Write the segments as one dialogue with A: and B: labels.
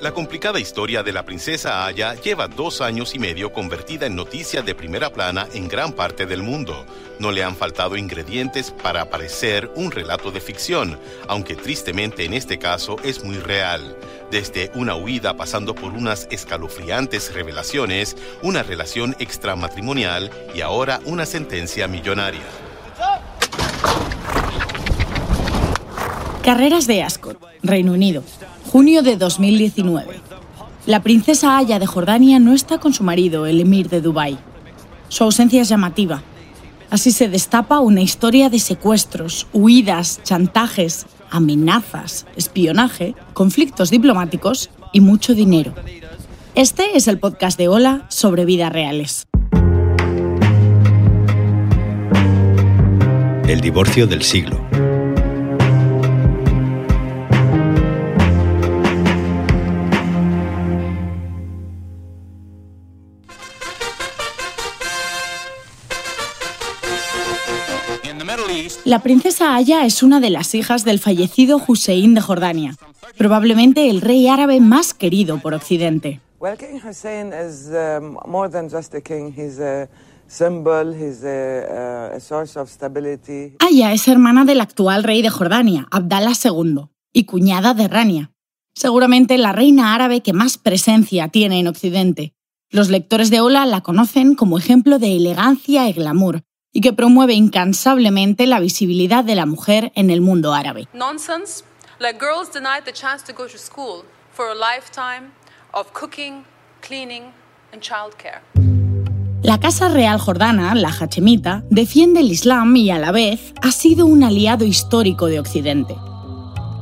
A: La complicada historia de la princesa Aya lleva dos años y medio convertida en noticia de primera plana en gran parte del mundo. No le han faltado ingredientes para parecer un relato de ficción, aunque tristemente en este caso es muy real. Desde una huida pasando por unas escalofriantes revelaciones, una relación extramatrimonial y ahora una sentencia millonaria.
B: Carreras de Ascot, Reino Unido, junio de 2019. La princesa Aya de Jordania no está con su marido, el emir de Dubái. Su ausencia es llamativa. Así se destapa una historia de secuestros, huidas, chantajes, amenazas, espionaje, conflictos diplomáticos y mucho dinero. Este es el podcast de Hola sobre vidas reales.
C: El divorcio del siglo.
B: La princesa Aya es una de las hijas del fallecido Hussein de Jordania, probablemente el rey árabe más querido por Occidente.
D: Well, King Hussein is more than just a king. He's a symbol, he's a, a source of stability.
B: Aya es hermana del actual rey de Jordania, Abdallah II, y cuñada de Rania. Seguramente la reina árabe que más presencia tiene en Occidente. Los lectores de Ola la conocen como ejemplo de elegancia y glamour, y que promueve incansablemente la visibilidad de la mujer en el mundo árabe.
E: Nonsense, like girls denied the chance to go to school for a lifetime of cooking, cleaning and childcare.
B: La Casa Real Jordana, la Hachemita, defiende el Islam y a la vez ha sido un aliado histórico de Occidente.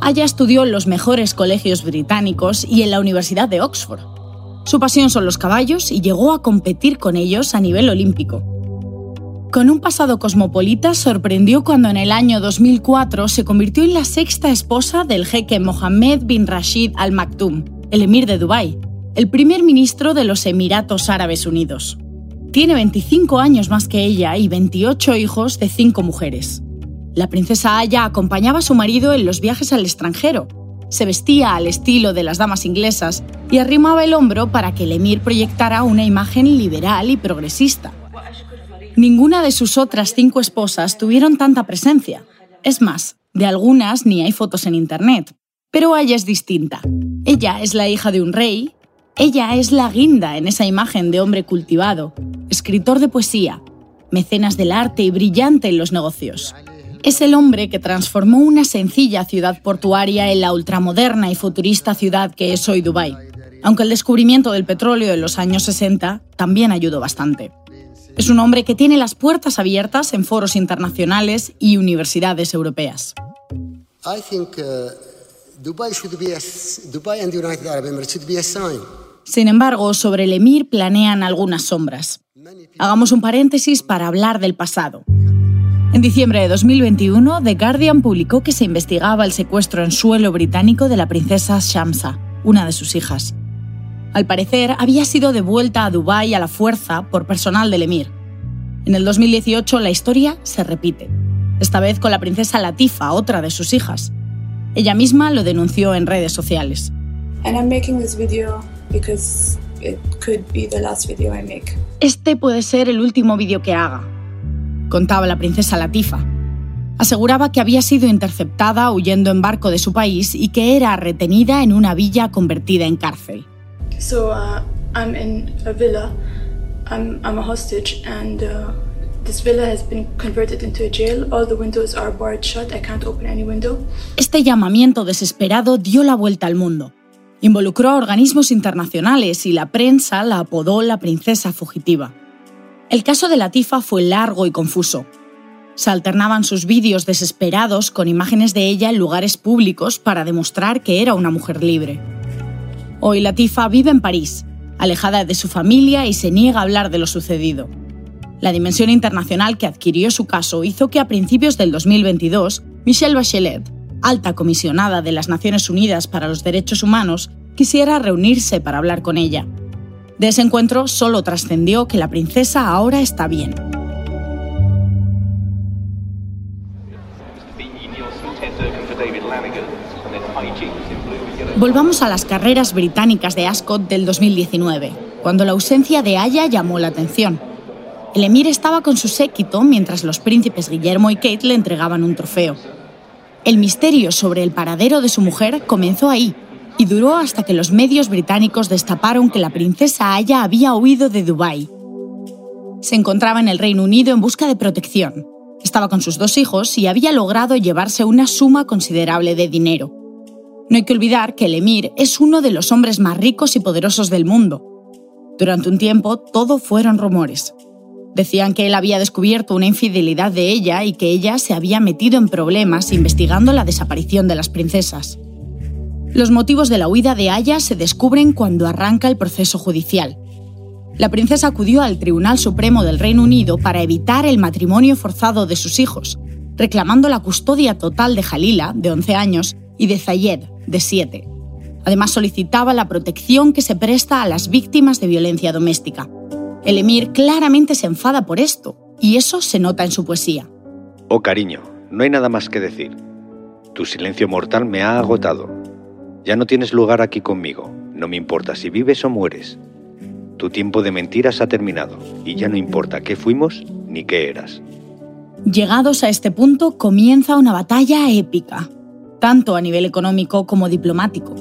B: Aya estudió en los mejores colegios británicos y en la Universidad de Oxford. Su pasión son los caballos y llegó a competir con ellos a nivel olímpico. Con un pasado cosmopolita, sorprendió cuando en el año 2004 se convirtió en la sexta esposa del jeque Mohammed bin Rashid Al Maktoum, el emir de Dubái, el primer ministro de los Emiratos Árabes Unidos. Tiene 25 años más que ella y 28 hijos de cinco mujeres. La princesa Aya acompañaba a su marido en los viajes al extranjero. Se vestía al estilo de las damas inglesas y arrimaba el hombro para que el emir proyectara una imagen liberal y progresista. Ninguna de sus otras cinco esposas tuvieron tanta presencia. Es más, de algunas ni hay fotos en Internet. Pero ella es distinta. Ella es la hija de un rey. Ella es la guinda en esa imagen de hombre cultivado, escritor de poesía, mecenas del arte y brillante en los negocios. Es el hombre que transformó una sencilla ciudad portuaria en la ultramoderna y futurista ciudad que es hoy Dubái, aunque el descubrimiento del petróleo en los años 60 también ayudó bastante. Es un hombre que tiene las puertas abiertas en foros internacionales y universidades europeas. Sin embargo, sobre el emir planean algunas sombras. Hagamos un paréntesis para hablar del pasado. En diciembre de 2021, The Guardian publicó que se investigaba el secuestro en suelo británico de la princesa Shamsa, una de sus hijas. Al parecer, había sido devuelta a Dubái a la fuerza por personal del emir. En el 2018 la historia se repite, esta vez con la princesa Latifa, otra de sus hijas. Ella misma lo denunció en redes sociales. Este puede ser el último vídeo que haga, contaba la princesa Latifa. Aseguraba que había sido interceptada huyendo en barco de su país y que era retenida en una villa convertida en cárcel.
F: So uh, I'm in a villa. I'm, I'm a hostage, and uh, this villa has been converted into a jail. All the windows are barred shut. I can't open any window.
B: Este llamamiento desesperado dio la vuelta al mundo. Involucró a organismos internacionales y la prensa la apodó la princesa fugitiva. El caso de Latifa fue largo y confuso. Se alternaban sus vídeos desesperados con imágenes de ella en lugares públicos para demostrar que era una mujer libre. Hoy Latifa vive en París, alejada de su familia y se niega a hablar de lo sucedido. La dimensión internacional que adquirió su caso hizo que a principios del 2022, Michelle Bachelet, alta comisionada de las Naciones Unidas para los Derechos Humanos, quisiera reunirse para hablar con ella. De ese encuentro solo trascendió que la princesa ahora está bien. Volvamos a las carreras británicas de Ascot del 2019, cuando la ausencia de Aya llamó la atención. El emir estaba con su séquito mientras los príncipes Guillermo y Kate le entregaban un trofeo. El misterio sobre el paradero de su mujer comenzó ahí y duró hasta que los medios británicos destaparon que la princesa Aya había huido de Dubái. Se encontraba en el Reino Unido en busca de protección. Estaba con sus dos hijos y había logrado llevarse una suma considerable de dinero. No hay que olvidar que el emir es uno de los hombres más ricos y poderosos del mundo. Durante un tiempo todo fueron rumores. Decían que él había descubierto una infidelidad de ella y que ella se había metido en problemas investigando la desaparición de las princesas. Los motivos de la huida de Aya se descubren cuando arranca el proceso judicial. La princesa acudió al Tribunal Supremo del Reino Unido para evitar el matrimonio forzado de sus hijos, reclamando la custodia total de Jalila, de 11 años, y de Zayed, de 7. Además solicitaba la protección que se presta a las víctimas de violencia doméstica. El emir claramente se enfada por esto, y eso se nota en su poesía.
C: Oh cariño, no hay nada más que decir. Tu silencio mortal me ha agotado. Ya no tienes lugar aquí conmigo, no me importa si vives o mueres. Tu tiempo de mentiras ha terminado, y ya no importa qué fuimos ni qué eras.
B: Llegados a este punto comienza una batalla épica, tanto a nivel económico como diplomático.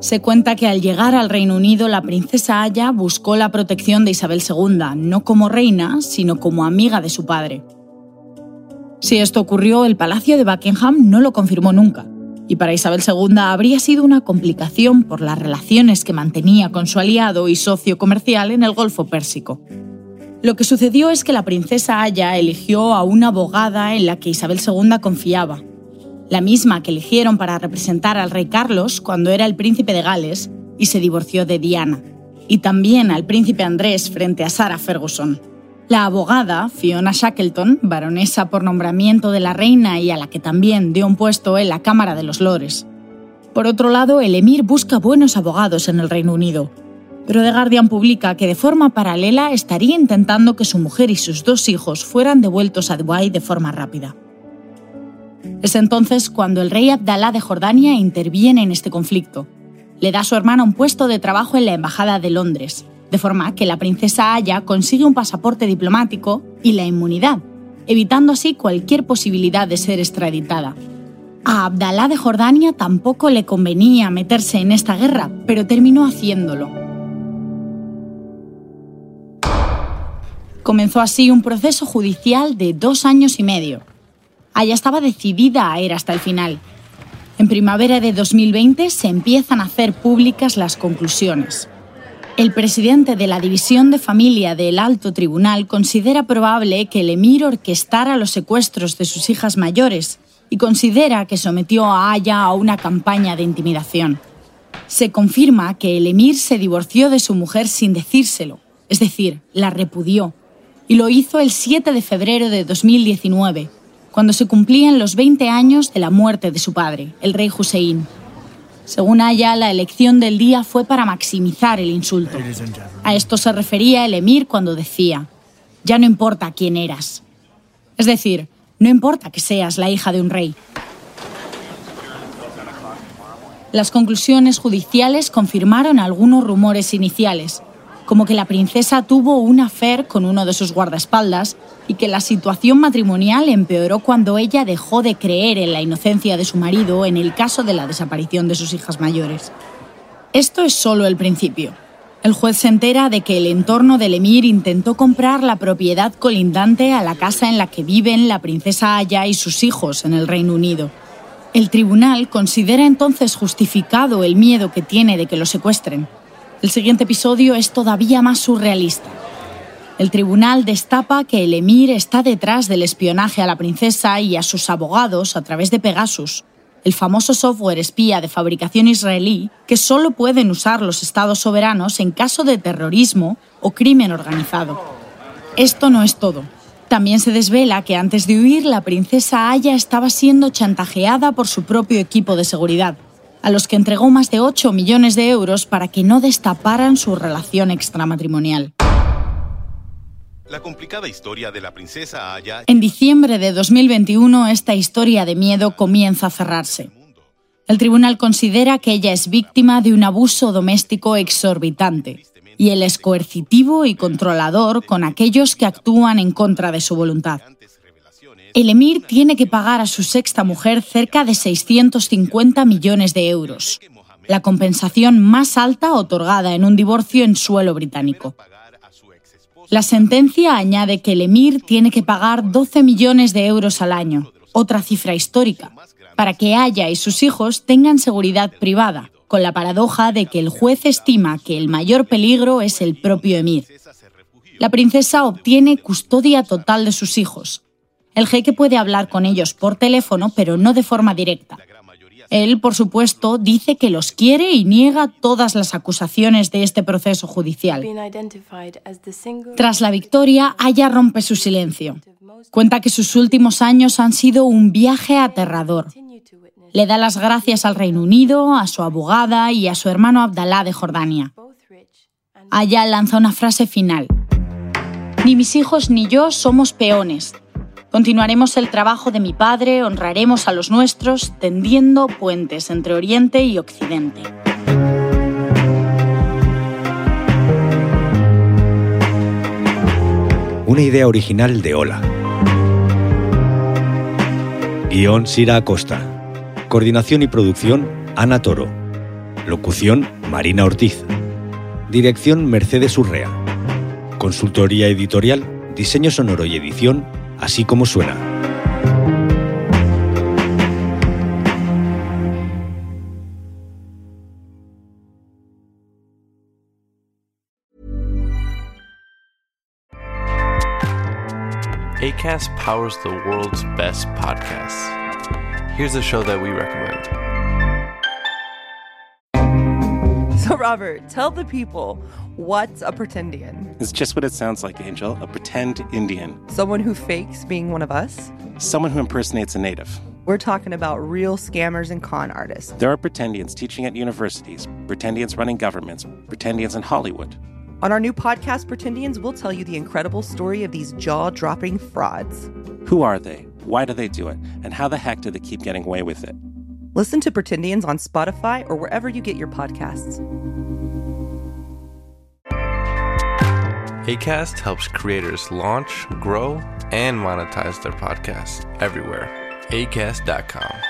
B: Se cuenta que al llegar al Reino Unido la princesa Aya buscó la protección de Isabel II, no como reina, sino como amiga de su padre. Si esto ocurrió, el Palacio de Buckingham no lo confirmó nunca, y para Isabel II habría sido una complicación por las relaciones que mantenía con su aliado y socio comercial en el Golfo Pérsico. Lo que sucedió es que la princesa Aya eligió a una abogada en la que Isabel II confiaba, la misma que eligieron para representar al rey Carlos cuando era el príncipe de Gales y se divorció de Diana, y también al príncipe Andrés frente a Sarah Ferguson. La abogada, Fiona Shackleton, baronesa por nombramiento de la reina y a la que también dio un puesto en la Cámara de los Lores. Por otro lado, el emir busca buenos abogados en el Reino Unido, pero The Guardian publica que de forma paralela estaría intentando que su mujer y sus dos hijos fueran devueltos a Dubái de forma rápida. Es entonces cuando el rey Abdalá de Jordania interviene en este conflicto. Le da a su hermana un puesto de trabajo en la Embajada de Londres, de forma que la princesa Aya consigue un pasaporte diplomático y la inmunidad, evitando así cualquier posibilidad de ser extraditada. A Abdalá de Jordania tampoco le convenía meterse en esta guerra, pero terminó haciéndolo. Comenzó así un proceso judicial de dos años y medio, Aya estaba decidida a ir hasta el final. En primavera de 2020 se empiezan a hacer públicas las conclusiones. El presidente de la División de Familia del Alto Tribunal considera probable que el emir orquestara los secuestros de sus hijas mayores y considera que sometió a Aya a una campaña de intimidación. Se confirma que el emir se divorció de su mujer sin decírselo, es decir, la repudió, y lo hizo el 7 de febrero de 2019, cuando se cumplían los 20 años de la muerte de su padre, el rey Hussein. Según Aya, la elección del día fue para maximizar el insulto. A esto se refería el emir cuando decía, ya no importa quién eras. Es decir, no importa que seas la hija de un rey. Las conclusiones judiciales confirmaron algunos rumores iniciales, como que la princesa tuvo un affair con uno de sus guardaespaldas y que la situación matrimonial empeoró cuando ella dejó de creer en la inocencia de su marido en el caso de la desaparición de sus hijas mayores. Esto es solo el principio. El juez se entera de que el entorno del emir intentó comprar la propiedad colindante a la casa en la que viven la princesa Aya y sus hijos en el Reino Unido. El tribunal considera entonces justificado el miedo que tiene de que lo secuestren. El siguiente episodio es todavía más surrealista. El tribunal destapa que el emir está detrás del espionaje a la princesa y a sus abogados a través de Pegasus, el famoso software espía de fabricación israelí que solo pueden usar los estados soberanos en caso de terrorismo o crimen organizado. Esto no es todo. También se desvela que antes de huir la princesa Aya estaba siendo chantajeada por su propio equipo de seguridad, a los que entregó más de 8 millones de euros para que no destaparan su relación extramatrimonial.
A: La complicada historia de la princesa Aya.
B: En diciembre de 2021, esta historia de miedo comienza a cerrarse. El tribunal considera que ella es víctima de un abuso doméstico exorbitante y él es coercitivo y controlador con aquellos que actúan en contra de su voluntad. El emir tiene que pagar a su sexta mujer cerca de 650 millones de euros, la compensación más alta otorgada en un divorcio en suelo británico. La sentencia añade que el emir tiene que pagar 12 millones de euros al año, otra cifra histórica, para que Aya y sus hijos tengan seguridad privada, con la paradoja de que el juez estima que el mayor peligro es el propio emir. La princesa obtiene custodia total de sus hijos. El jeque puede hablar con ellos por teléfono, pero no de forma directa. Él, por supuesto, dice que los quiere y niega todas las acusaciones de este proceso judicial. Tras la victoria, Aya rompe su silencio. Cuenta que sus últimos años han sido un viaje aterrador. Le da las gracias al Reino Unido, a su abogada y a su hermano Abdalá de Jordania. Aya lanza una frase final. Ni mis hijos ni yo somos peones. Continuaremos el trabajo de mi padre, honraremos a los nuestros, tendiendo puentes entre Oriente y Occidente.
C: Una idea original de Ola. Guión Sira Acosta. Coordinación y producción, Ana Toro. Locución, Marina Ortiz. Dirección, Mercedes Urrea. Consultoría editorial, diseño sonoro y edición, así como suena.
G: ACAST powers the world's best podcasts. Here's a show that we recommend.
H: Robert, tell the people what's a pretendian?
I: It's just what it sounds like, Angel a pretend Indian.
H: Someone who fakes being one of us?
I: Someone who impersonates a native.
H: We're talking about real scammers and con artists.
I: There are pretendians teaching at universities, pretendians running governments, pretendians in Hollywood.
H: On our new podcast, Pretendians, we'll tell you the incredible story of these jaw dropping frauds.
I: Who are they? Why do they do it? And how the heck do they keep getting away with it?
H: Listen to Pretendians on Spotify or wherever you get your podcasts.
G: ACAST helps creators launch, grow, and monetize their podcasts everywhere. ACAST.com.